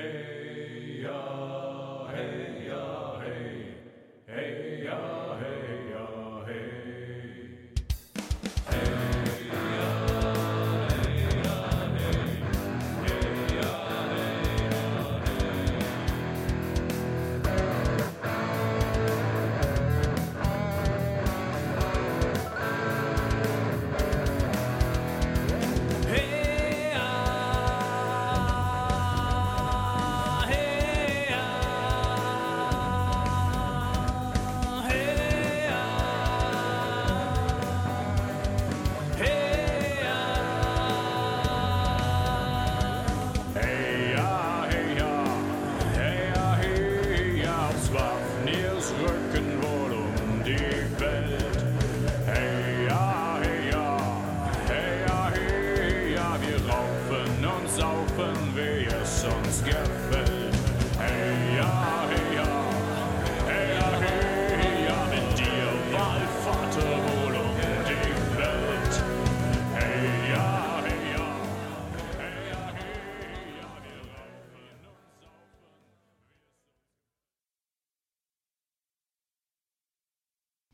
Hey ja, hey. Ja, hey, hey ja, hey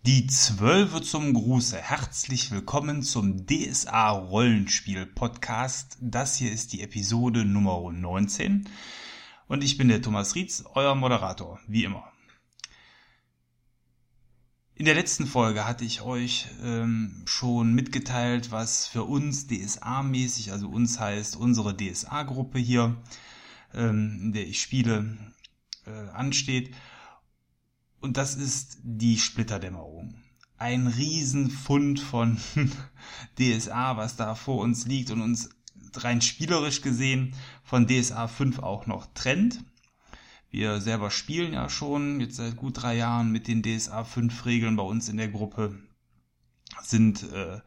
Die Zwölfe zum Gruße. Herzlich willkommen zum DSA Rollenspiel Podcast. Das hier ist die Episode Nummer 19. Und ich bin der Thomas Rietz, euer Moderator, wie immer. In der letzten Folge hatte ich euch ähm, schon mitgeteilt, was für uns DSA-mäßig, also uns heißt unsere DSA-Gruppe hier, ähm, in der ich spiele, äh, ansteht. Und das ist die Splitterdämmerung. Ein Riesenfund von DSA, was da vor uns liegt und uns rein spielerisch gesehen von DSA 5 auch noch trennt. Wir selber spielen ja schon jetzt seit gut drei Jahren mit den DSA 5 Regeln bei uns in der Gruppe, sind äh,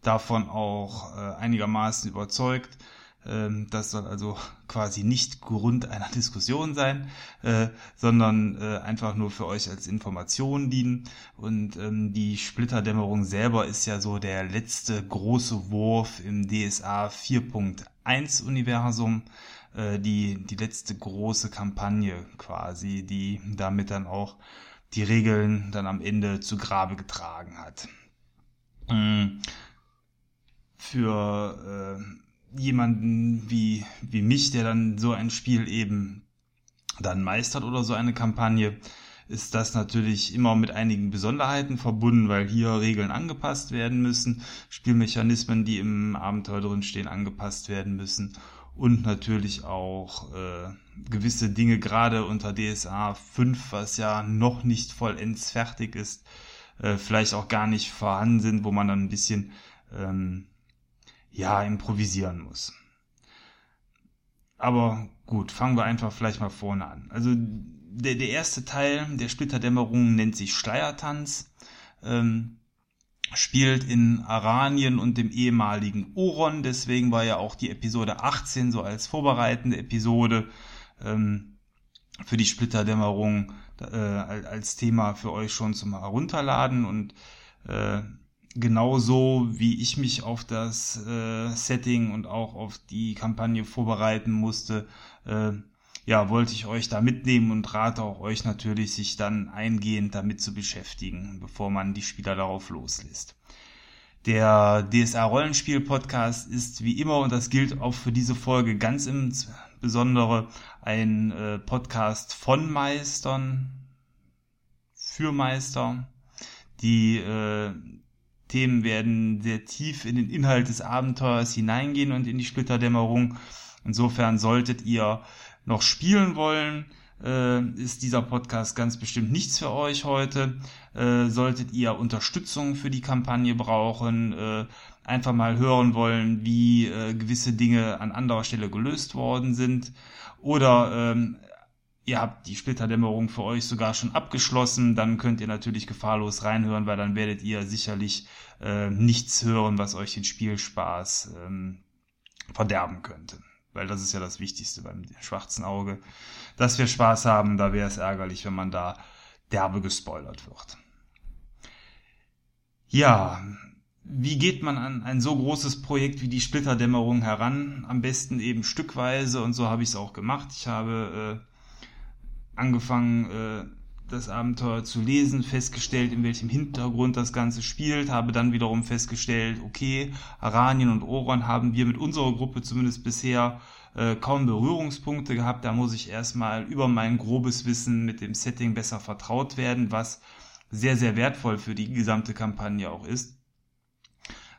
davon auch äh, einigermaßen überzeugt. Ähm, das soll also quasi nicht Grund einer Diskussion sein, äh, sondern äh, einfach nur für euch als Information dienen. Und ähm, die Splitterdämmerung selber ist ja so der letzte große Wurf im DSA 4.1 Universum, äh, die, die letzte große Kampagne quasi, die damit dann auch die Regeln dann am Ende zu Grabe getragen hat. Mm. Für äh, jemanden wie, wie mich, der dann so ein Spiel eben dann meistert oder so eine Kampagne, ist das natürlich immer mit einigen Besonderheiten verbunden, weil hier Regeln angepasst werden müssen, Spielmechanismen, die im Abenteuer drin stehen, angepasst werden müssen und natürlich auch äh, gewisse Dinge gerade unter DSA 5, was ja noch nicht vollends fertig ist, äh, vielleicht auch gar nicht vorhanden sind, wo man dann ein bisschen ähm, ja improvisieren muss. Aber gut, fangen wir einfach vielleicht mal vorne an. Also der, der erste Teil der Splitterdämmerung nennt sich Schleiertanz, ähm, spielt in Aranien und dem ehemaligen Oron, deswegen war ja auch die Episode 18 so als vorbereitende Episode ähm, für die Splitterdämmerung äh, als Thema für euch schon zum Herunterladen und äh, genauso wie ich mich auf das äh, Setting und auch auf die Kampagne vorbereiten musste, äh, ja, wollte ich euch da mitnehmen und rate auch euch natürlich, sich dann eingehend damit zu beschäftigen, bevor man die Spieler darauf loslässt. Der DSA Rollenspiel Podcast ist wie immer, und das gilt auch für diese Folge ganz im Besondere, ein äh, Podcast von Meistern, für Meister. Die äh, Themen werden sehr tief in den Inhalt des Abenteuers hineingehen und in die Splitterdämmerung. Insofern solltet ihr noch spielen wollen, äh, ist dieser Podcast ganz bestimmt nichts für euch heute. Äh, solltet ihr Unterstützung für die Kampagne brauchen, äh, einfach mal hören wollen, wie äh, gewisse Dinge an anderer Stelle gelöst worden sind oder ähm, ihr habt die Splitterdämmerung für euch sogar schon abgeschlossen, dann könnt ihr natürlich gefahrlos reinhören, weil dann werdet ihr sicherlich äh, nichts hören, was euch den Spielspaß ähm, verderben könnte. Weil das ist ja das Wichtigste beim schwarzen Auge. Dass wir Spaß haben, da wäre es ärgerlich, wenn man da derbe gespoilert wird. Ja, wie geht man an ein so großes Projekt wie die Splitterdämmerung heran? Am besten eben stückweise und so habe ich es auch gemacht. Ich habe äh, angefangen, äh, das Abenteuer zu lesen, festgestellt, in welchem Hintergrund das Ganze spielt, habe dann wiederum festgestellt, okay, Aranien und Oron haben wir mit unserer Gruppe zumindest bisher äh, kaum Berührungspunkte gehabt. Da muss ich erstmal über mein grobes Wissen mit dem Setting besser vertraut werden, was sehr, sehr wertvoll für die gesamte Kampagne auch ist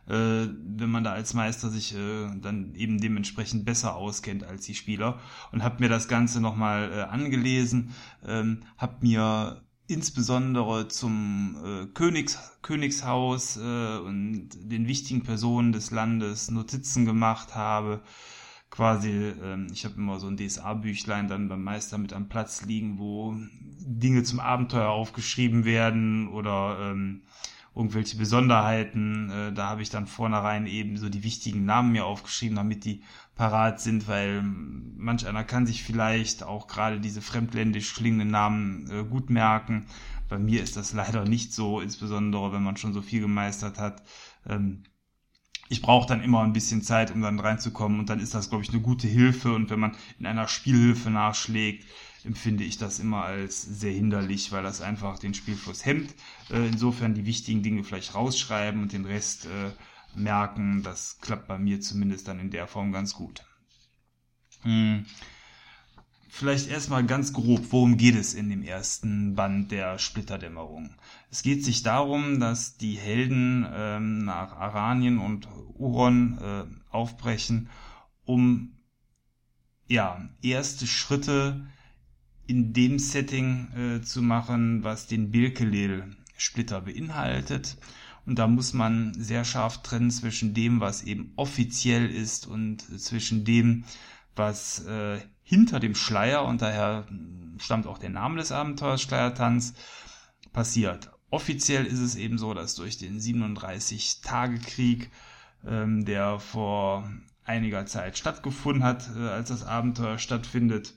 wenn man da als Meister sich äh, dann eben dementsprechend besser auskennt als die Spieler. Und habe mir das Ganze nochmal äh, angelesen, ähm, habe mir insbesondere zum äh, Königs, Königshaus äh, und den wichtigen Personen des Landes Notizen gemacht habe. Quasi, äh, ich habe immer so ein DSA-Büchlein dann beim Meister mit am Platz liegen, wo Dinge zum Abenteuer aufgeschrieben werden oder ähm, irgendwelche Besonderheiten. Äh, da habe ich dann vornherein eben so die wichtigen Namen mir aufgeschrieben, damit die parat sind, weil manch einer kann sich vielleicht auch gerade diese fremdländisch klingenden Namen äh, gut merken. Bei mir ist das leider nicht so, insbesondere wenn man schon so viel gemeistert hat. Ähm, ich brauche dann immer ein bisschen Zeit, um dann reinzukommen und dann ist das, glaube ich, eine gute Hilfe und wenn man in einer Spielhilfe nachschlägt, empfinde ich das immer als sehr hinderlich, weil das einfach den Spielfluss hemmt. Äh, insofern die wichtigen Dinge vielleicht rausschreiben und den Rest äh, merken. Das klappt bei mir zumindest dann in der Form ganz gut. Hm. Vielleicht erstmal ganz grob, worum geht es in dem ersten Band der Splitterdämmerung? Es geht sich darum, dass die Helden ähm, nach Aranien und Uron äh, aufbrechen, um ja erste Schritte in dem Setting äh, zu machen, was den Birkelel-Splitter beinhaltet. Und da muss man sehr scharf trennen zwischen dem, was eben offiziell ist und zwischen dem, was äh, hinter dem Schleier, und daher stammt auch der Name des Abenteuers Schleiertanz, passiert. Offiziell ist es eben so, dass durch den 37-Tage-Krieg, ähm, der vor einiger Zeit stattgefunden hat, äh, als das Abenteuer stattfindet,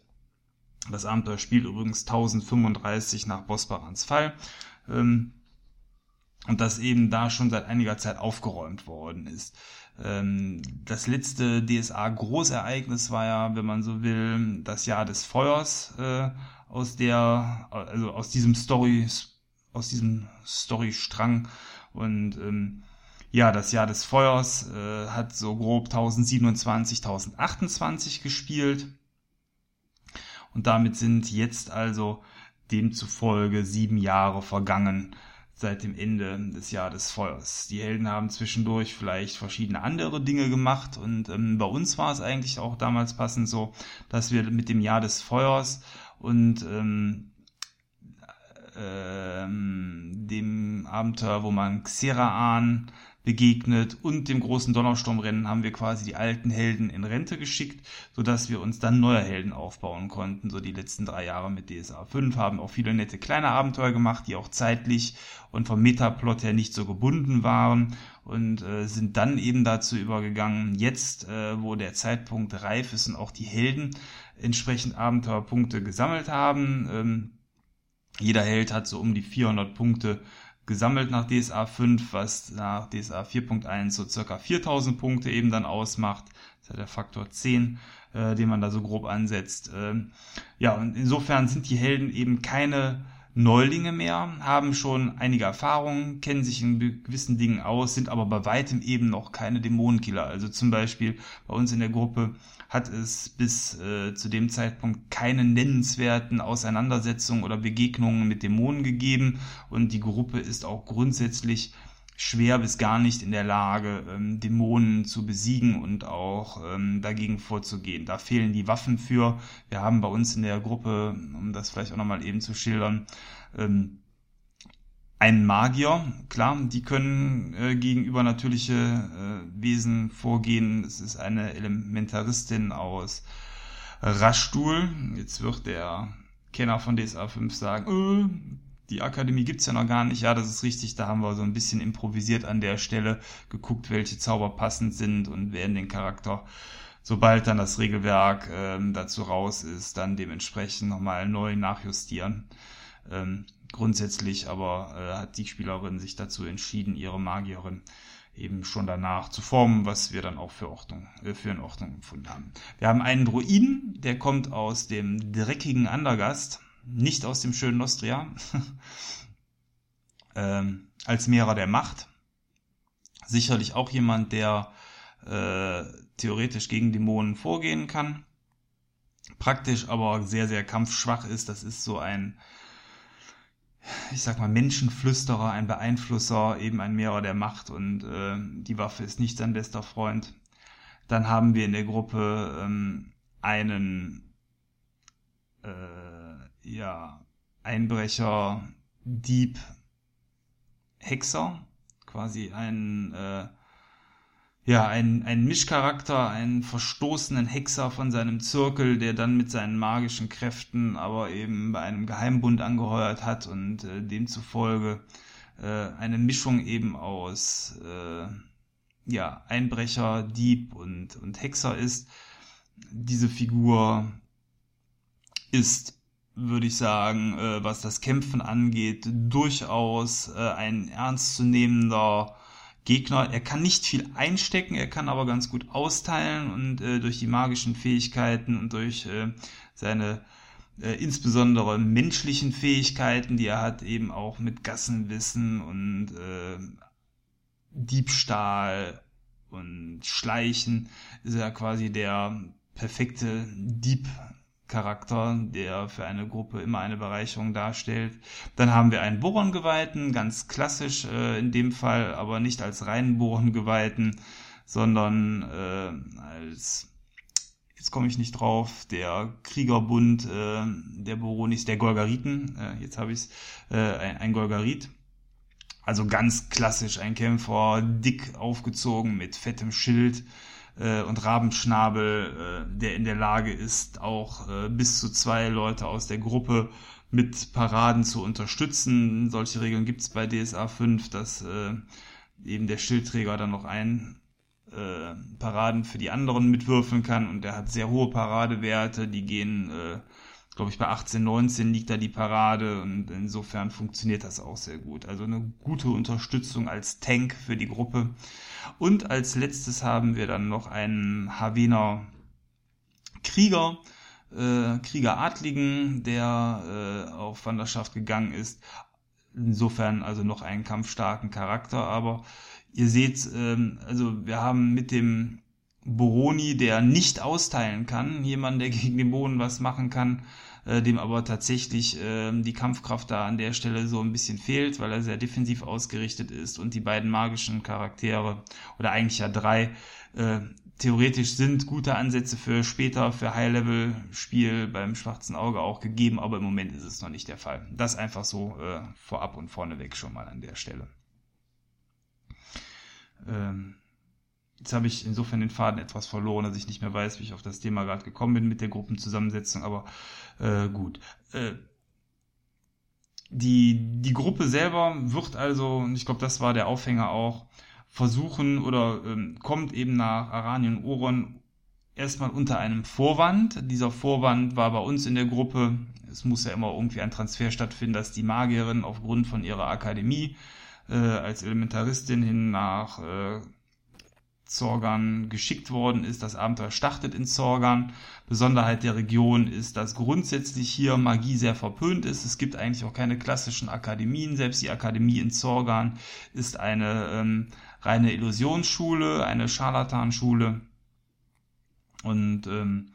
das Abenteuer spielt übrigens 1035 nach Bosbarans Fall. Ähm, und das eben da schon seit einiger Zeit aufgeräumt worden ist. Ähm, das letzte DSA-Großereignis war ja, wenn man so will, das Jahr des Feuers äh, aus der, also aus diesem Story, aus diesem Storystrang und ähm, ja, das Jahr des Feuers äh, hat so grob 1027, 1028 gespielt. Und damit sind jetzt also demzufolge sieben Jahre vergangen seit dem Ende des Jahr des Feuers. Die Helden haben zwischendurch vielleicht verschiedene andere Dinge gemacht und ähm, bei uns war es eigentlich auch damals passend so, dass wir mit dem Jahr des Feuers und ähm, ähm, dem Abenteuer, wo man Xeraan begegnet und dem großen Donnersturmrennen haben wir quasi die alten Helden in Rente geschickt, sodass wir uns dann neue Helden aufbauen konnten. So die letzten drei Jahre mit DSA 5 haben auch viele nette kleine Abenteuer gemacht, die auch zeitlich und vom Metaplot her nicht so gebunden waren und äh, sind dann eben dazu übergegangen, jetzt, äh, wo der Zeitpunkt reif ist und auch die Helden entsprechend Abenteuerpunkte gesammelt haben. Ähm, jeder Held hat so um die 400 Punkte gesammelt nach DSA 5, was nach DSA 4.1 so circa 4000 Punkte eben dann ausmacht. Das ist ja der Faktor 10, äh, den man da so grob ansetzt. Ähm, ja, und insofern sind die Helden eben keine Neulinge mehr, haben schon einige Erfahrungen, kennen sich in gewissen Dingen aus, sind aber bei weitem eben noch keine Dämonenkiller. Also zum Beispiel bei uns in der Gruppe hat es bis äh, zu dem Zeitpunkt keine nennenswerten Auseinandersetzungen oder Begegnungen mit Dämonen gegeben und die Gruppe ist auch grundsätzlich schwer bis gar nicht in der Lage, ähm, Dämonen zu besiegen und auch ähm, dagegen vorzugehen. Da fehlen die Waffen für. Wir haben bei uns in der Gruppe, um das vielleicht auch nochmal eben zu schildern, ähm, einen Magier, klar, die können äh, gegenüber natürliche äh, Wesen vorgehen. Es ist eine Elementaristin aus Raschstuhl. Jetzt wird der Kenner von DSA 5 sagen, äh, die Akademie gibt's ja noch gar nicht. Ja, das ist richtig. Da haben wir so ein bisschen improvisiert an der Stelle, geguckt, welche Zauber passend sind und werden den Charakter, sobald dann das Regelwerk ähm, dazu raus ist, dann dementsprechend nochmal neu nachjustieren. Ähm, grundsätzlich aber äh, hat die Spielerin sich dazu entschieden, ihre Magierin eben schon danach zu formen, was wir dann auch für, Ordnung, äh, für in Ordnung empfunden haben. Wir haben einen Druiden, der kommt aus dem dreckigen Andergast, nicht aus dem schönen Nostria, ähm, als Mehrer der Macht. Sicherlich auch jemand, der äh, theoretisch gegen Dämonen vorgehen kann. Praktisch aber sehr, sehr kampfschwach ist. Das ist so ein ich sag mal, Menschenflüsterer, ein Beeinflusser, eben ein Mehrer der Macht und äh, die Waffe ist nicht sein bester Freund. Dann haben wir in der Gruppe ähm, einen äh, ja, Einbrecher, Dieb, Hexer, quasi ein äh, ja, ein, ein Mischcharakter, einen verstoßenen Hexer von seinem Zirkel, der dann mit seinen magischen Kräften aber eben bei einem Geheimbund angeheuert hat und äh, demzufolge äh, eine Mischung eben aus äh, ja, Einbrecher, Dieb und, und Hexer ist. Diese Figur ist, würde ich sagen, äh, was das Kämpfen angeht, durchaus äh, ein ernstzunehmender Gegner. Er kann nicht viel einstecken, er kann aber ganz gut austeilen und äh, durch die magischen Fähigkeiten und durch äh, seine äh, insbesondere menschlichen Fähigkeiten, die er hat, eben auch mit Gassenwissen und äh, Diebstahl und Schleichen, ist er quasi der perfekte Dieb Charakter, der für eine Gruppe immer eine Bereicherung darstellt. Dann haben wir einen Boron-Geweihten, ganz klassisch äh, in dem Fall, aber nicht als reinen Boron-Geweihten, sondern äh, als, jetzt komme ich nicht drauf, der Kriegerbund äh, der Boronis, der Golgariten, äh, jetzt habe ich es, äh, ein, ein Golgarit. Also ganz klassisch ein Kämpfer, dick aufgezogen mit fettem Schild, äh, und Rabenschnabel, äh, der in der Lage ist, auch äh, bis zu zwei Leute aus der Gruppe mit Paraden zu unterstützen. Solche Regeln gibt es bei DSA 5, dass äh, eben der Schildträger dann noch ein äh, Paraden für die anderen mitwürfeln kann und der hat sehr hohe Paradewerte, die gehen, äh, glaube ich, bei 18, 19 liegt da die Parade und insofern funktioniert das auch sehr gut. Also eine gute Unterstützung als Tank für die Gruppe. Und als letztes haben wir dann noch einen Havener Krieger, äh, Kriegeradligen, der äh, auf Wanderschaft gegangen ist. Insofern also noch einen kampfstarken Charakter, aber ihr seht, ähm, also wir haben mit dem Boroni, der nicht austeilen kann, jemand, der gegen den Boden was machen kann, äh, dem aber tatsächlich äh, die Kampfkraft da an der Stelle so ein bisschen fehlt, weil er sehr defensiv ausgerichtet ist und die beiden magischen Charaktere oder eigentlich ja drei äh, theoretisch sind gute Ansätze für später, für High-Level-Spiel beim schwarzen Auge auch gegeben, aber im Moment ist es noch nicht der Fall. Das einfach so äh, vorab und vorneweg schon mal an der Stelle. Ähm, Jetzt habe ich insofern den Faden etwas verloren, dass ich nicht mehr weiß, wie ich auf das Thema gerade gekommen bin mit der Gruppenzusammensetzung, aber äh, gut. Äh, die, die Gruppe selber wird also, und ich glaube, das war der Aufhänger auch, versuchen oder ähm, kommt eben nach Aranien Oron erstmal unter einem Vorwand. Dieser Vorwand war bei uns in der Gruppe, es muss ja immer irgendwie ein Transfer stattfinden, dass die Magierin aufgrund von ihrer Akademie äh, als Elementaristin hin nach äh, Zorgan geschickt worden ist. Das Abenteuer startet in Zorgan. Besonderheit der Region ist, dass grundsätzlich hier Magie sehr verpönt ist. Es gibt eigentlich auch keine klassischen Akademien. Selbst die Akademie in Zorgan ist eine ähm, reine Illusionsschule, eine Scharlatanschule. Und ähm,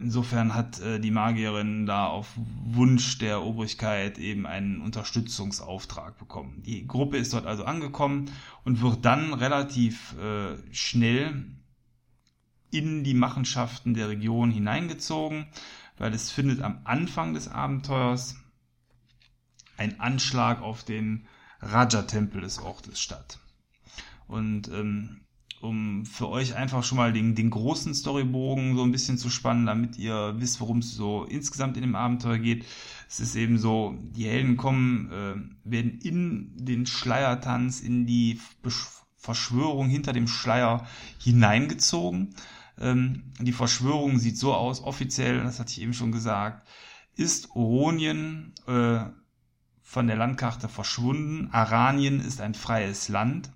Insofern hat äh, die Magierin da auf Wunsch der Obrigkeit eben einen Unterstützungsauftrag bekommen. Die Gruppe ist dort also angekommen und wird dann relativ äh, schnell in die Machenschaften der Region hineingezogen, weil es findet am Anfang des Abenteuers ein Anschlag auf den Raja-Tempel des Ortes statt. Und ähm, um für euch einfach schon mal den, den großen Storybogen so ein bisschen zu spannen, damit ihr wisst, worum es so insgesamt in dem Abenteuer geht. Es ist eben so, die Helden kommen, äh, werden in den Schleiertanz, in die Verschwörung hinter dem Schleier hineingezogen. Ähm, die Verschwörung sieht so aus, offiziell, das hatte ich eben schon gesagt, ist Oronien äh, von der Landkarte verschwunden. Aranien ist ein freies Land.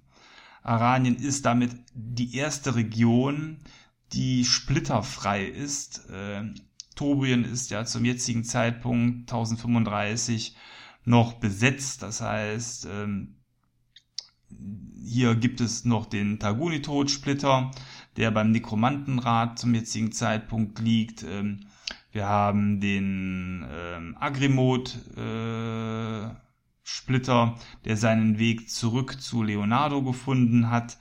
Aranien ist damit die erste Region, die splitterfrei ist. Äh, Tobrien ist ja zum jetzigen Zeitpunkt 1035 noch besetzt. Das heißt, ähm, hier gibt es noch den Targuni-Todsplitter, der beim Nekromantenrat zum jetzigen Zeitpunkt liegt. Ähm, wir haben den ähm, Agrimod äh, Splitter, der seinen Weg zurück zu Leonardo gefunden hat.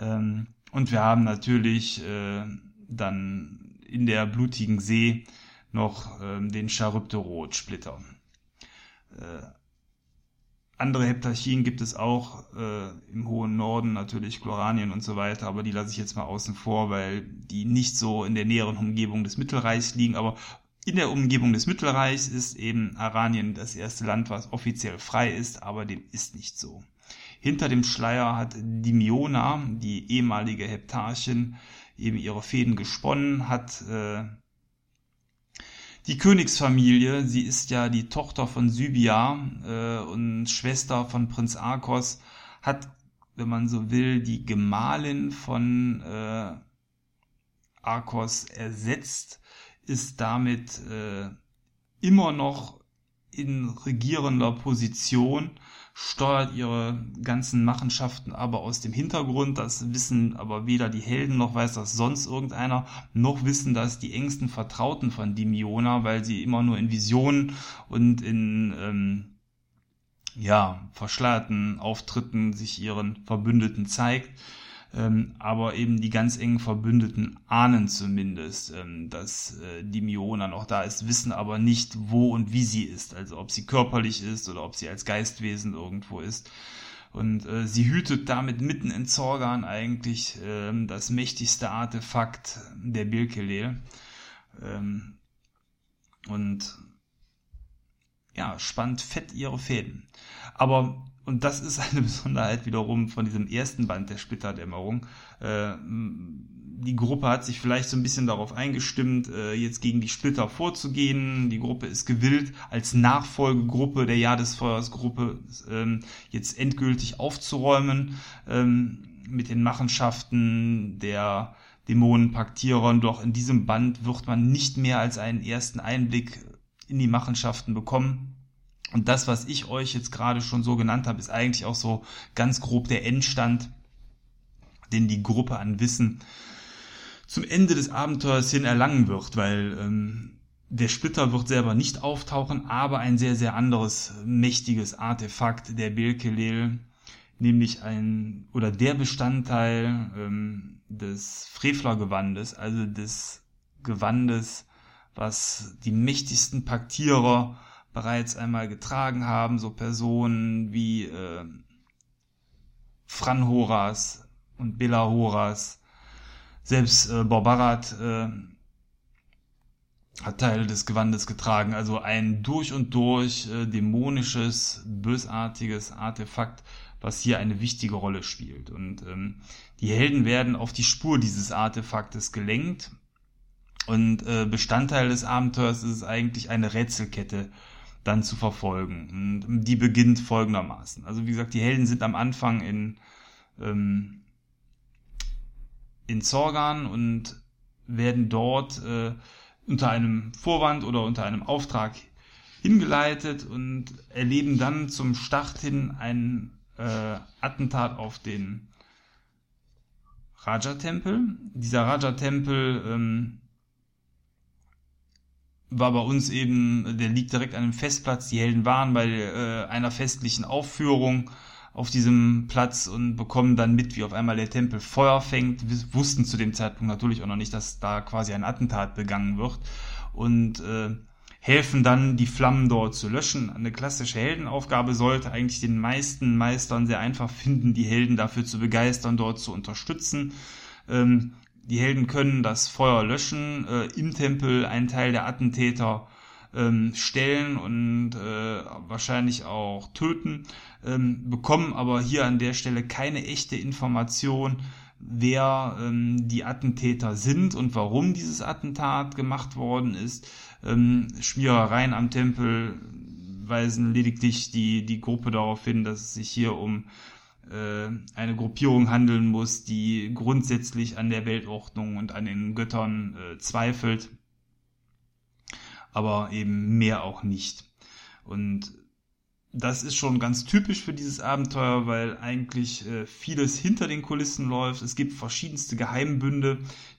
Ähm, und wir haben natürlich äh, dann in der blutigen See noch äh, den Charybdorot Splitter. Äh, andere Heptarchien gibt es auch äh, im hohen Norden, natürlich Chloranien und so weiter, aber die lasse ich jetzt mal außen vor, weil die nicht so in der näheren Umgebung des Mittelreichs liegen. Aber in der Umgebung des Mittelreichs ist eben Aranien das erste Land, was offiziell frei ist, aber dem ist nicht so. Hinter dem Schleier hat Dimiona, die ehemalige Heptarchin, eben ihre Fäden gesponnen, hat äh, die Königsfamilie, sie ist ja die Tochter von Sybia äh, und Schwester von Prinz Arkos, hat, wenn man so will, die Gemahlin von äh, Arkos ersetzt, ist damit äh, immer noch in regierender Position steuert ihre ganzen Machenschaften aber aus dem Hintergrund. Das wissen aber weder die Helden noch weiß das sonst irgendeiner, noch wissen das die engsten Vertrauten von Dimiona, weil sie immer nur in Visionen und in ähm, ja, verschleierten Auftritten sich ihren Verbündeten zeigt ähm, aber eben die ganz engen Verbündeten ahnen zumindest, ähm, dass äh, die Miona noch da ist, wissen aber nicht, wo und wie sie ist, also ob sie körperlich ist oder ob sie als Geistwesen irgendwo ist. Und äh, sie hütet damit mitten in Zorgan eigentlich ähm, das mächtigste Artefakt der Bilkelel. Ähm, und ja, spannt fett ihre Fäden. Aber und das ist eine Besonderheit wiederum von diesem ersten Band der Splitterdämmerung. Äh, die Gruppe hat sich vielleicht so ein bisschen darauf eingestimmt, äh, jetzt gegen die Splitter vorzugehen. Die Gruppe ist gewillt, als Nachfolgegruppe der Jahr des Feuers ähm, jetzt endgültig aufzuräumen ähm, mit den Machenschaften der Dämonenpaktierer. Doch in diesem Band wird man nicht mehr als einen ersten Einblick in die Machenschaften bekommen und das, was ich euch jetzt gerade schon so genannt habe, ist eigentlich auch so ganz grob der Endstand, den die Gruppe an Wissen zum Ende des Abenteuers hin erlangen wird, weil ähm, der Splitter wird selber nicht auftauchen, aber ein sehr, sehr anderes mächtiges Artefakt der Bilkelel, nämlich ein oder der Bestandteil ähm, des Frevlergewandes, also des Gewandes, was die mächtigsten Paktierer bereits einmal getragen haben, so Personen wie äh, Fran Horas und Bela Horas, selbst äh, Borbarat äh, hat Teile des Gewandes getragen, also ein durch und durch äh, dämonisches, bösartiges Artefakt, was hier eine wichtige Rolle spielt. Und ähm, die Helden werden auf die Spur dieses Artefaktes gelenkt. Und äh, Bestandteil des Abenteuers ist eigentlich eine Rätselkette dann zu verfolgen. Und die beginnt folgendermaßen. Also wie gesagt, die Helden sind am Anfang in, ähm, in Zorgan und werden dort äh, unter einem Vorwand oder unter einem Auftrag hingeleitet und erleben dann zum Start hin ein äh, Attentat auf den Raja-Tempel. Dieser Raja-Tempel ähm, war bei uns eben, der liegt direkt an dem Festplatz. Die Helden waren bei äh, einer festlichen Aufführung auf diesem Platz und bekommen dann mit, wie auf einmal der Tempel Feuer fängt. Wir wussten zu dem Zeitpunkt natürlich auch noch nicht, dass da quasi ein Attentat begangen wird und äh, helfen dann, die Flammen dort zu löschen. Eine klassische Heldenaufgabe sollte eigentlich den meisten Meistern sehr einfach finden, die Helden dafür zu begeistern, dort zu unterstützen. Ähm, die Helden können das Feuer löschen, äh, im Tempel einen Teil der Attentäter ähm, stellen und äh, wahrscheinlich auch töten, ähm, bekommen aber hier an der Stelle keine echte Information, wer ähm, die Attentäter sind und warum dieses Attentat gemacht worden ist. Ähm, Schmierereien am Tempel weisen lediglich die, die Gruppe darauf hin, dass es sich hier um eine Gruppierung handeln muss, die grundsätzlich an der Weltordnung und an den Göttern äh, zweifelt, aber eben mehr auch nicht. Und das ist schon ganz typisch für dieses Abenteuer, weil eigentlich äh, vieles hinter den Kulissen läuft. Es gibt verschiedenste Geheimbünde,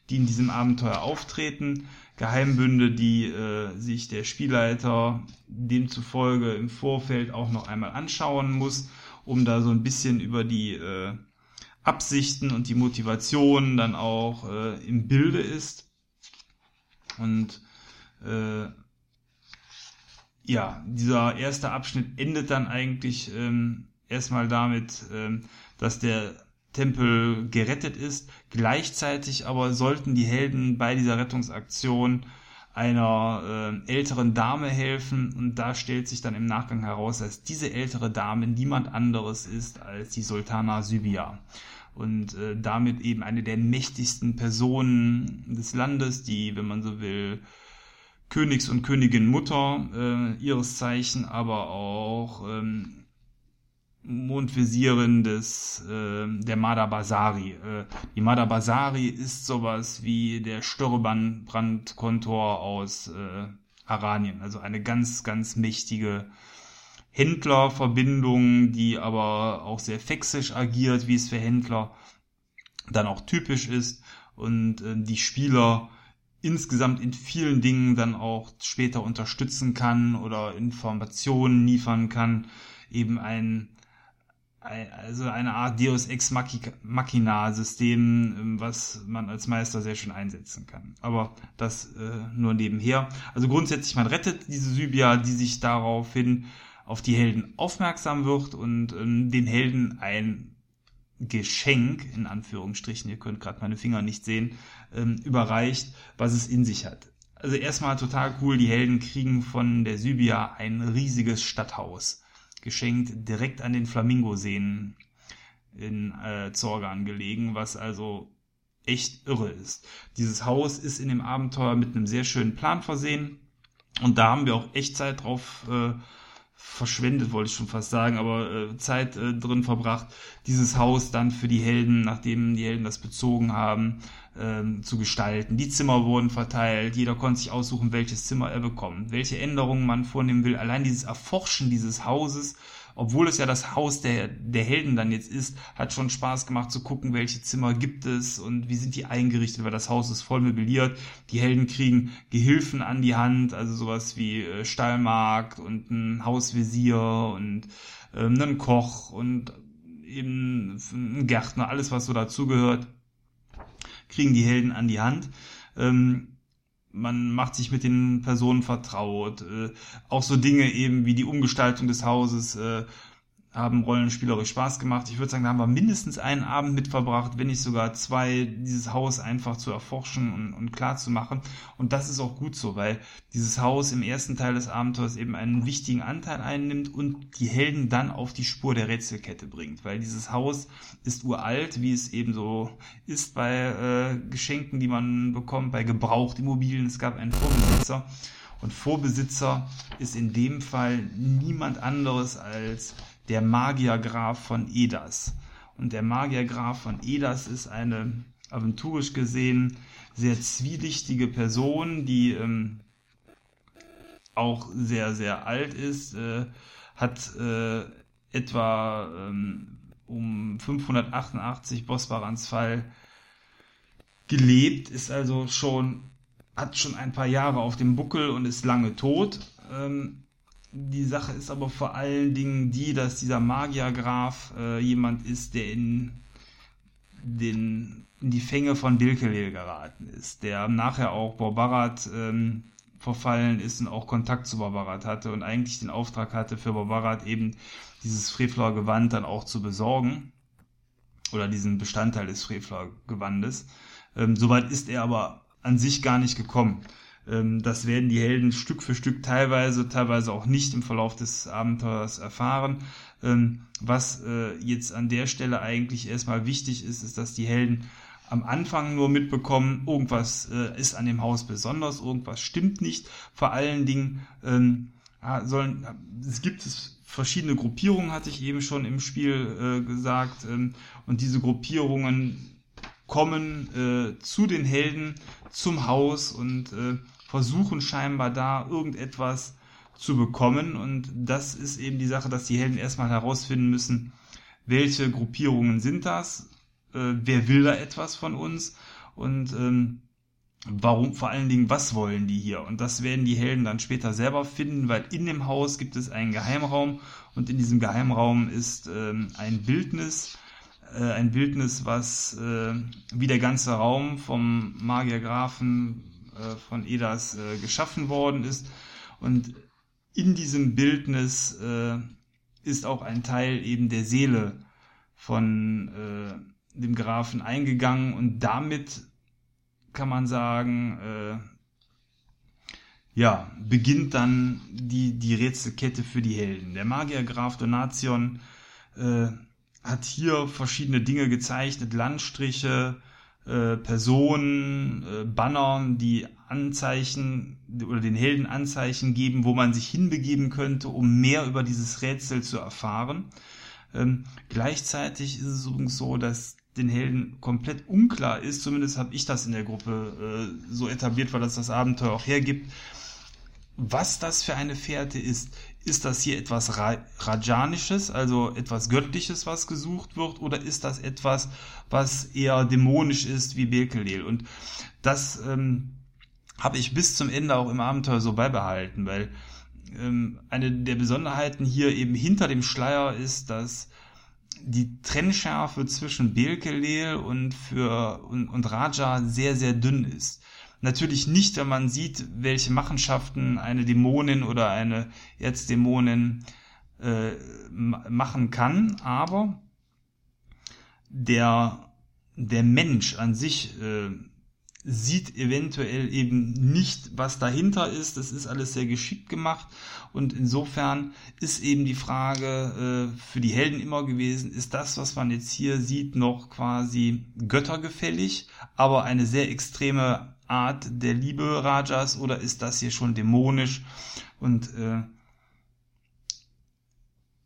die in diesem Abenteuer auftreten. Geheimbünde, die äh, sich der Spielleiter demzufolge im Vorfeld auch noch einmal anschauen muss, um da so ein bisschen über die äh, Absichten und die Motivation dann auch äh, im Bilde ist. Und äh, ja, dieser erste Abschnitt endet dann eigentlich ähm, erstmal damit, ähm, dass der Tempel gerettet ist. Gleichzeitig aber sollten die Helden bei dieser Rettungsaktion einer äh, älteren Dame helfen. Und da stellt sich dann im Nachgang heraus, dass diese ältere Dame niemand anderes ist als die Sultana Sybia und äh, damit eben eine der mächtigsten Personen des Landes, die, wenn man so will, Königs- und Königin Mutter äh, ihres Zeichen, aber auch ähm, Mondvisierin des äh, der Madabasari. Äh, die Madabasari ist sowas wie der Störrebrandkontor aus äh, Aranien, also eine ganz, ganz mächtige Händlerverbindung, die aber auch sehr fexisch agiert, wie es für Händler dann auch typisch ist. Und äh, die Spieler insgesamt in vielen Dingen dann auch später unterstützen kann oder Informationen liefern kann, eben ein, also eine Art Deus Ex Machina System, ähm, was man als Meister sehr schön einsetzen kann. Aber das äh, nur nebenher. Also grundsätzlich, man rettet diese Sybia, die sich daraufhin auf die Helden aufmerksam wird und ähm, den Helden ein Geschenk, in Anführungsstrichen, ihr könnt gerade meine Finger nicht sehen, ähm, überreicht, was es in sich hat. Also erstmal total cool, die Helden kriegen von der Sybia ein riesiges Stadthaus, geschenkt direkt an den Flamingoseen in äh, Zorgan gelegen, was also echt irre ist. Dieses Haus ist in dem Abenteuer mit einem sehr schönen Plan versehen und da haben wir auch echt Zeit drauf äh, verschwendet, wollte ich schon fast sagen, aber äh, Zeit äh, drin verbracht, dieses Haus dann für die Helden, nachdem die Helden das bezogen haben, ähm, zu gestalten. Die Zimmer wurden verteilt, jeder konnte sich aussuchen, welches Zimmer er bekommt, welche Änderungen man vornehmen will. Allein dieses Erforschen dieses Hauses obwohl es ja das Haus der, der Helden dann jetzt ist, hat schon Spaß gemacht zu gucken, welche Zimmer gibt es und wie sind die eingerichtet, weil das Haus ist voll möbliert. Die Helden kriegen Gehilfen an die Hand, also sowas wie äh, Stallmarkt und ein Hausvisier und ähm, einen Koch und eben ein Gärtner, alles was so dazugehört, kriegen die Helden an die Hand. Ähm, man macht sich mit den Personen vertraut. Äh, auch so Dinge eben wie die Umgestaltung des Hauses äh, haben rollenspielerisch Spaß gemacht. Ich würde sagen, da haben wir mindestens einen Abend mit verbracht, wenn nicht sogar zwei, dieses Haus einfach zu erforschen und, und klar zu machen. Und das ist auch gut so, weil dieses Haus im ersten Teil des Abenteuers eben einen wichtigen Anteil einnimmt und die Helden dann auf die Spur der Rätselkette bringt. Weil dieses Haus ist uralt, wie es eben so ist bei äh, Geschenken, die man bekommt, bei Gebrauchtimmobilien. Es gab einen Vorbesitzer. Und Vorbesitzer ist in dem Fall niemand anderes als der Magiergraf von Edas. Und der Magiergraf von Edas ist eine aventurisch gesehen sehr zwielichtige Person, die ähm, auch sehr, sehr alt ist, äh, hat äh, etwa ähm, um 588 Bosbarans Fall gelebt, ist also schon, hat schon ein paar Jahre auf dem Buckel und ist lange tot. Ähm, die Sache ist aber vor allen Dingen die, dass dieser Magiergraf äh, jemand ist, der in, den, in die Fänge von Dilkelel geraten ist, der nachher auch Borbarat ähm, verfallen ist und auch Kontakt zu Borbarat hatte und eigentlich den Auftrag hatte, für Borbarat eben dieses Frevler-Gewand dann auch zu besorgen oder diesen Bestandteil des Frevler-Gewandes. Ähm, Soweit ist er aber an sich gar nicht gekommen. Ähm, das werden die Helden Stück für Stück teilweise, teilweise auch nicht im Verlauf des Abenteuers erfahren. Ähm, was äh, jetzt an der Stelle eigentlich erstmal wichtig ist, ist, dass die Helden am Anfang nur mitbekommen, irgendwas äh, ist an dem Haus besonders, irgendwas stimmt nicht. Vor allen Dingen ähm, sollen, es gibt verschiedene Gruppierungen, hatte ich eben schon im Spiel äh, gesagt, und diese Gruppierungen kommen äh, zu den Helden zum Haus und äh, versuchen scheinbar da irgendetwas zu bekommen. Und das ist eben die Sache, dass die Helden erstmal herausfinden müssen, welche Gruppierungen sind das, äh, wer will da etwas von uns und ähm, warum, vor allen Dingen, was wollen die hier? Und das werden die Helden dann später selber finden, weil in dem Haus gibt es einen Geheimraum und in diesem Geheimraum ist ähm, ein Bildnis, äh, ein Bildnis, was äh, wie der ganze Raum vom Magiergrafen von Edas äh, geschaffen worden ist. Und in diesem Bildnis äh, ist auch ein Teil eben der Seele von äh, dem Grafen eingegangen und damit kann man sagen, äh, ja, beginnt dann die, die Rätselkette für die Helden. Der Magier Graf Donation äh, hat hier verschiedene Dinge gezeichnet, Landstriche, äh, Personen, äh, Banner, die Anzeichen oder den Helden Anzeichen geben, wo man sich hinbegeben könnte, um mehr über dieses Rätsel zu erfahren. Ähm, gleichzeitig ist es übrigens so, dass den Helden komplett unklar ist, zumindest habe ich das in der Gruppe äh, so etabliert, weil das das Abenteuer auch hergibt, was das für eine Fährte ist. Ist das hier etwas Ra Rajanisches, also etwas Göttliches, was gesucht wird, oder ist das etwas, was eher dämonisch ist wie Bekelel? Und das ähm, habe ich bis zum Ende auch im Abenteuer so beibehalten, weil ähm, eine der Besonderheiten hier eben hinter dem Schleier ist, dass die Trennschärfe zwischen Belkelel und für und, und Raja sehr sehr dünn ist. Natürlich nicht, wenn man sieht, welche Machenschaften eine Dämonin oder eine Erzdämonin äh, machen kann, aber der, der Mensch an sich äh, sieht eventuell eben nicht, was dahinter ist. Das ist alles sehr geschickt gemacht. Und insofern ist eben die Frage äh, für die Helden immer gewesen, ist das, was man jetzt hier sieht, noch quasi göttergefällig, aber eine sehr extreme Art der Liebe Rajas oder ist das hier schon dämonisch? Und äh,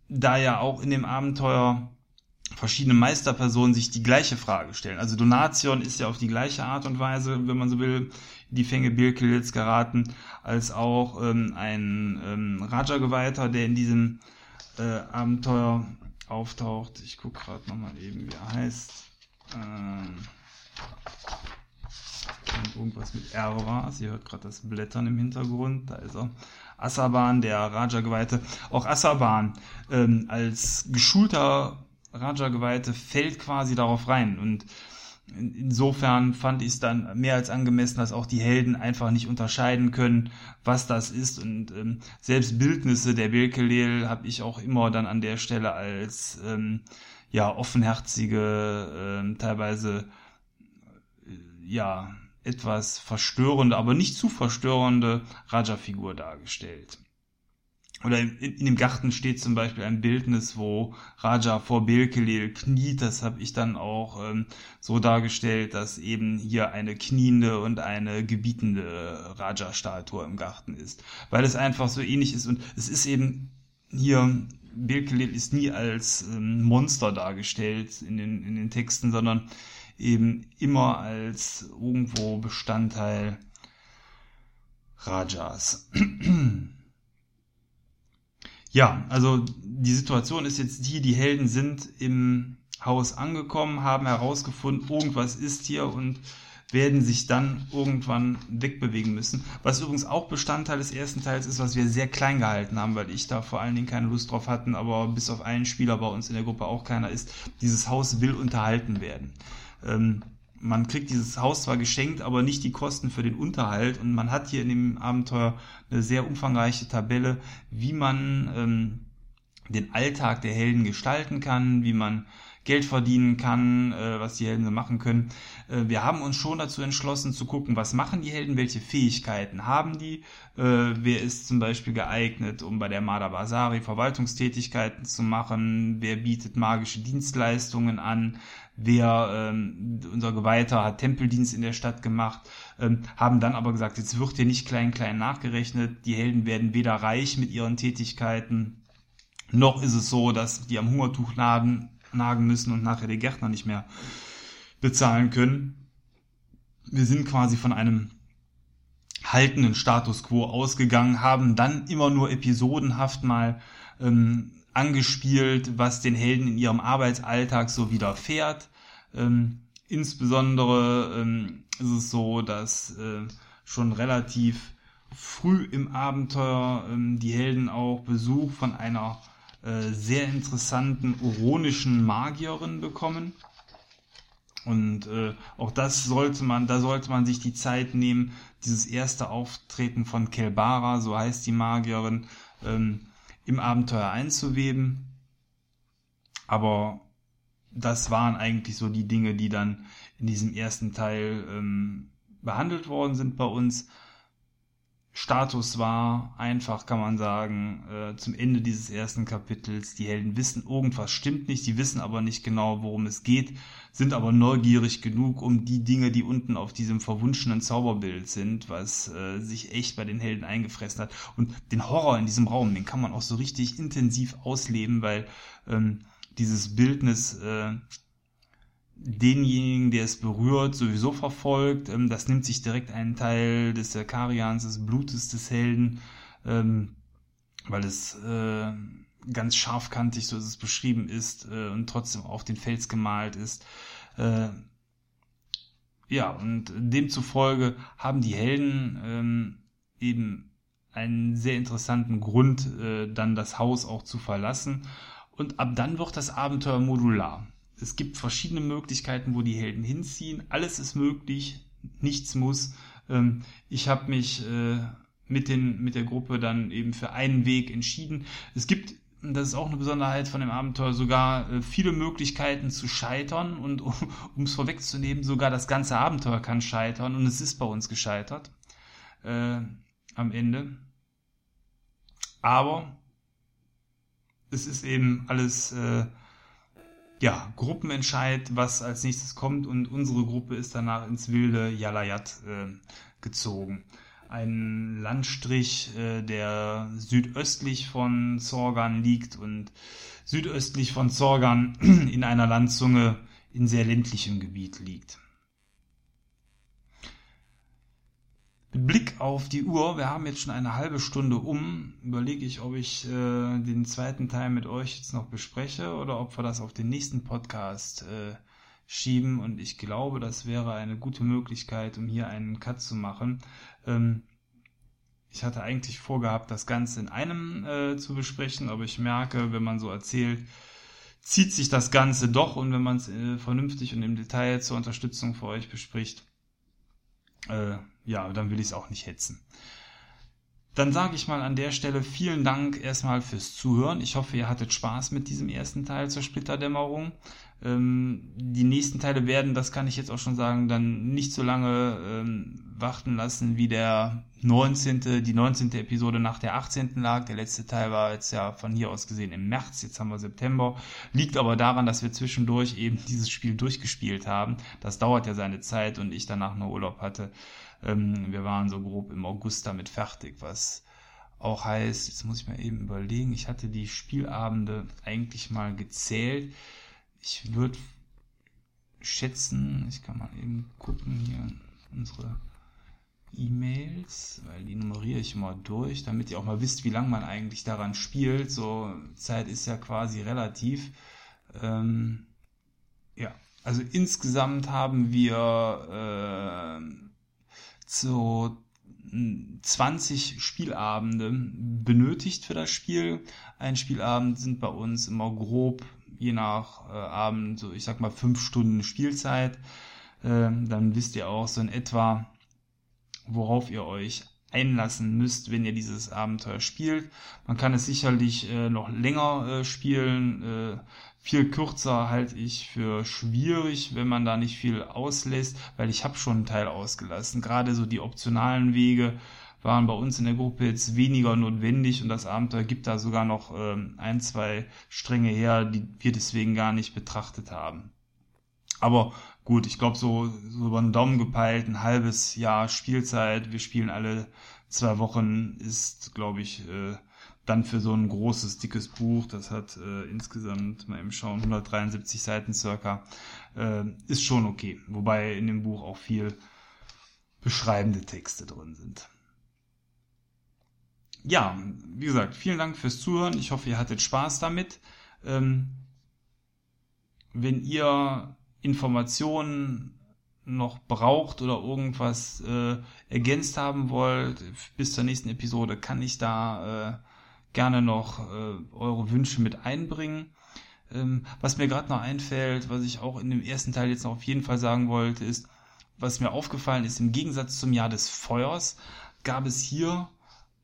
da ja auch in dem Abenteuer verschiedene Meisterpersonen sich die gleiche Frage stellen. Also Donation ist ja auf die gleiche Art und Weise, wenn man so will, die Fänge Birkels geraten, als auch ähm, ein ähm, Raja-Geweihter, der in diesem äh, Abenteuer auftaucht. Ich gucke gerade nochmal eben, wie er heißt. Ähm, irgendwas mit R war. Sie hört gerade das Blättern im Hintergrund. Da ist er. Asaban, der Raja-Geweihte. Auch Asaban ähm, als geschulter Raja-Geweihte fällt quasi darauf rein. Und insofern fand ich es dann mehr als angemessen, dass auch die Helden einfach nicht unterscheiden können, was das ist. Und ähm, selbst Bildnisse der Bilkelel habe ich auch immer dann an der Stelle als ähm, ja offenherzige, ähm, teilweise ja etwas verstörende, aber nicht zu verstörende Raja-Figur dargestellt. Oder in, in, dem Garten steht zum Beispiel ein Bildnis, wo Raja vor Belkelil kniet. Das habe ich dann auch ähm, so dargestellt, dass eben hier eine kniende und eine gebietende Raja-Statue im Garten ist. Weil es einfach so ähnlich ist. Und es ist eben hier, Belkelil ist nie als ähm, Monster dargestellt in den, in den Texten, sondern eben immer als irgendwo Bestandteil Rajas. ja, also die Situation ist jetzt die, die Helden sind im Haus angekommen, haben herausgefunden, irgendwas ist hier und werden sich dann irgendwann wegbewegen müssen. Was übrigens auch Bestandteil des ersten Teils ist, was wir sehr klein gehalten haben, weil ich da vor allen Dingen keine Lust drauf hatten, aber bis auf einen Spieler bei uns in der Gruppe auch keiner ist. Dieses Haus will unterhalten werden ähm, man kriegt dieses Haus zwar geschenkt, aber nicht die Kosten für den Unterhalt. Und man hat hier in dem Abenteuer eine sehr umfangreiche Tabelle, wie man ähm, den Alltag der Helden gestalten kann, wie man Geld verdienen kann, äh, was die Helden so machen können. Äh, wir haben uns schon dazu entschlossen zu gucken, was machen die Helden, welche Fähigkeiten haben die, äh, wer ist zum Beispiel geeignet, um bei der Mada Basari Verwaltungstätigkeiten zu machen, wer bietet magische Dienstleistungen an, wer ähm, unser Geweihter hat Tempeldienst in der Stadt gemacht, ähm, haben dann aber gesagt, jetzt wird hier nicht klein klein nachgerechnet, die Helden werden weder reich mit ihren Tätigkeiten, noch ist es so, dass die am Hungertuch nagen, nagen müssen und nachher die Gärtner nicht mehr bezahlen können. Wir sind quasi von einem haltenden Status quo ausgegangen, haben dann immer nur episodenhaft mal ähm, angespielt, was den Helden in ihrem Arbeitsalltag so widerfährt. Ähm, insbesondere ähm, ist es so, dass äh, schon relativ früh im Abenteuer ähm, die Helden auch Besuch von einer äh, sehr interessanten oronischen Magierin bekommen. Und äh, auch das sollte man, da sollte man sich die Zeit nehmen, dieses erste Auftreten von Kelbara, so heißt die Magierin, ähm, im Abenteuer einzuweben. Aber das waren eigentlich so die Dinge, die dann in diesem ersten Teil ähm, behandelt worden sind bei uns. Status war einfach, kann man sagen, äh, zum Ende dieses ersten Kapitels. Die Helden wissen, irgendwas stimmt nicht, die wissen aber nicht genau, worum es geht, sind aber neugierig genug, um die Dinge, die unten auf diesem verwunschenen Zauberbild sind, was äh, sich echt bei den Helden eingefressen hat. Und den Horror in diesem Raum, den kann man auch so richtig intensiv ausleben, weil ähm, dieses Bildnis äh, denjenigen, der es berührt, sowieso verfolgt. Ähm, das nimmt sich direkt einen Teil des Karians, des Blutes des Helden, ähm, weil es äh, ganz scharfkantig, so ist es beschrieben ist, äh, und trotzdem auf den Fels gemalt ist. Äh, ja, und demzufolge haben die Helden ähm, eben einen sehr interessanten Grund, äh, dann das Haus auch zu verlassen. Und ab dann wird das Abenteuer modular es gibt verschiedene Möglichkeiten, wo die Helden hinziehen. Alles ist möglich, nichts muss. Ähm, ich habe mich äh, mit, den, mit der Gruppe dann eben für einen Weg entschieden. Es gibt, das ist auch eine Besonderheit von dem Abenteuer, sogar äh, viele Möglichkeiten zu scheitern. Und um es vorwegzunehmen, sogar das ganze Abenteuer kann scheitern. Und es ist bei uns gescheitert äh, am Ende. Aber es ist eben alles äh, ja, Gruppenentscheid, was als nächstes kommt und unsere Gruppe ist danach ins wilde Yalayat äh, gezogen. Ein Landstrich, äh, der südöstlich von Zorgan liegt und südöstlich von Zorgan in einer Landzunge in sehr ländlichem Gebiet liegt. Mit Blick auf die Uhr, wir haben jetzt schon eine halbe Stunde um, überlege ich, ob ich äh, den zweiten Teil mit euch jetzt noch bespreche oder ob wir das auf den nächsten Podcast äh, schieben. Und ich glaube, das wäre eine gute Möglichkeit, um hier einen Cut zu machen. Ähm, ich hatte eigentlich vorgehabt, das Ganze in einem äh, zu besprechen, aber ich merke, wenn man so erzählt, zieht sich das Ganze doch und wenn man es äh, vernünftig und im Detail zur Unterstützung für euch bespricht, äh, ja, dann will ich es auch nicht hetzen. Dann sage ich mal an der Stelle vielen Dank erstmal fürs Zuhören. Ich hoffe, ihr hattet Spaß mit diesem ersten Teil zur Splitterdämmerung. Ähm, die nächsten Teile werden, das kann ich jetzt auch schon sagen, dann nicht so lange ähm, warten lassen, wie der 19., die 19. Episode nach der 18. lag. Der letzte Teil war jetzt ja von hier aus gesehen im März, jetzt haben wir September. Liegt aber daran, dass wir zwischendurch eben dieses Spiel durchgespielt haben. Das dauert ja seine Zeit und ich danach nur Urlaub hatte. Ähm, wir waren so grob im August damit fertig, was auch heißt, jetzt muss ich mal eben überlegen, ich hatte die Spielabende eigentlich mal gezählt. Ich würde schätzen, ich kann mal eben gucken hier unsere E-Mails, weil die nummeriere ich mal durch, damit ihr auch mal wisst, wie lange man eigentlich daran spielt. So Zeit ist ja quasi relativ. Ähm, ja, also insgesamt haben wir äh, so 20 Spielabende benötigt für das Spiel. Ein Spielabend sind bei uns immer grob, je nach äh, Abend, so ich sag mal fünf Stunden Spielzeit. Äh, dann wisst ihr auch so in etwa, worauf ihr euch einlassen müsst, wenn ihr dieses Abenteuer spielt. Man kann es sicherlich äh, noch länger äh, spielen. Äh, viel kürzer halte ich für schwierig, wenn man da nicht viel auslässt, weil ich habe schon einen Teil ausgelassen. Gerade so die optionalen Wege waren bei uns in der Gruppe jetzt weniger notwendig und das Abenteuer gibt da sogar noch ähm, ein, zwei Stränge her, die wir deswegen gar nicht betrachtet haben. Aber gut, ich glaube so, so über den Daumen gepeilt, ein halbes Jahr Spielzeit, wir spielen alle zwei Wochen, ist, glaube ich, äh, dann für so ein großes, dickes Buch, das hat äh, insgesamt, mal eben schauen, 173 Seiten circa, äh, ist schon okay. Wobei in dem Buch auch viel beschreibende Texte drin sind. Ja, wie gesagt, vielen Dank fürs Zuhören. Ich hoffe, ihr hattet Spaß damit. Ähm, wenn ihr Informationen noch braucht oder irgendwas äh, ergänzt haben wollt, bis zur nächsten Episode kann ich da äh, gerne noch äh, eure Wünsche mit einbringen. Ähm, was mir gerade noch einfällt, was ich auch in dem ersten Teil jetzt noch auf jeden Fall sagen wollte, ist, was mir aufgefallen ist, im Gegensatz zum Jahr des Feuers gab es hier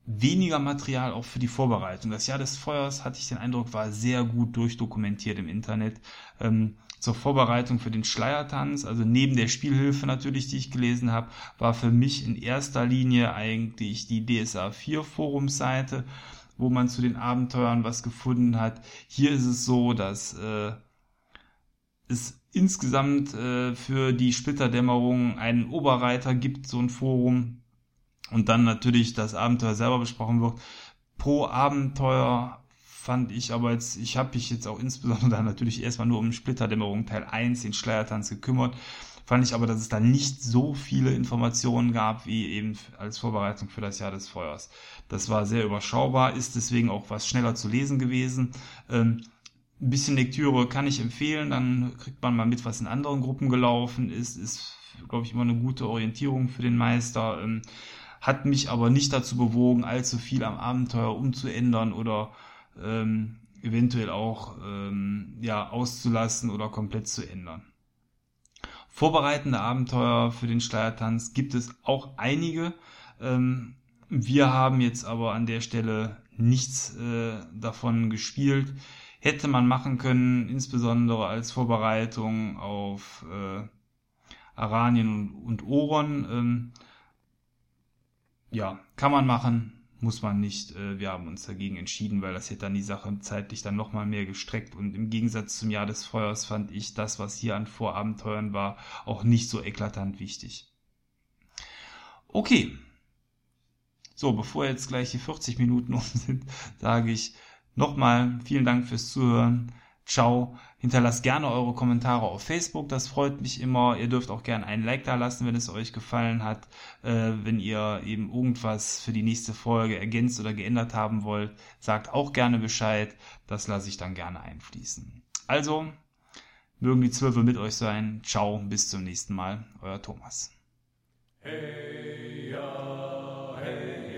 weniger Material auch für die Vorbereitung. Das Jahr des Feuers, hatte ich den Eindruck, war sehr gut durchdokumentiert im Internet. Ähm, zur Vorbereitung für den Schleiertanz, also neben der Spielhilfe natürlich, die ich gelesen habe, war für mich in erster Linie eigentlich die DSA 4 Forumsseite, wo man zu den Abenteuern was gefunden hat. Hier ist es so, dass äh, es insgesamt äh, für die Splitterdämmerung einen Oberreiter gibt, so ein Forum, und dann natürlich das Abenteuer selber besprochen wird. Pro Abenteuer fand ich aber jetzt, ich habe mich jetzt auch insbesondere dann natürlich erstmal nur um Splitterdämmerung Teil 1, den Schleiertanz gekümmert. Fand ich aber, dass es da nicht so viele Informationen gab, wie eben als Vorbereitung für das Jahr des Feuers. Das war sehr überschaubar, ist deswegen auch was schneller zu lesen gewesen. Ähm, ein bisschen Lektüre kann ich empfehlen, dann kriegt man mal mit, was in anderen Gruppen gelaufen ist, ist, glaube ich, immer eine gute Orientierung für den Meister. Ähm, hat mich aber nicht dazu bewogen, allzu viel am Abenteuer umzuändern oder ähm, eventuell auch ähm, ja, auszulassen oder komplett zu ändern. Vorbereitende Abenteuer für den Schleiertanz gibt es auch einige. Ähm, wir haben jetzt aber an der Stelle nichts äh, davon gespielt. Hätte man machen können, insbesondere als Vorbereitung auf äh, Aranien und, und Oron. Ähm, ja, kann man machen, muss man nicht. Äh, wir haben uns dagegen entschieden, weil das hätte dann die Sache zeitlich dann nochmal mehr gestreckt. Und im Gegensatz zum Jahr des Feuers fand ich das, was hier an Vorabenteuern war, auch nicht so eklatant wichtig. Okay. So, bevor jetzt gleich die 40 Minuten um sind, sage ich nochmal vielen Dank fürs Zuhören. Ciao. Hinterlasst gerne eure Kommentare auf Facebook, das freut mich immer. Ihr dürft auch gerne einen Like da lassen, wenn es euch gefallen hat. Äh, wenn ihr eben irgendwas für die nächste Folge ergänzt oder geändert haben wollt, sagt auch gerne Bescheid. Das lasse ich dann gerne einfließen. Also, mögen die Zwölfe mit euch sein. Ciao, bis zum nächsten Mal. Euer Thomas. Hey, ja, hey.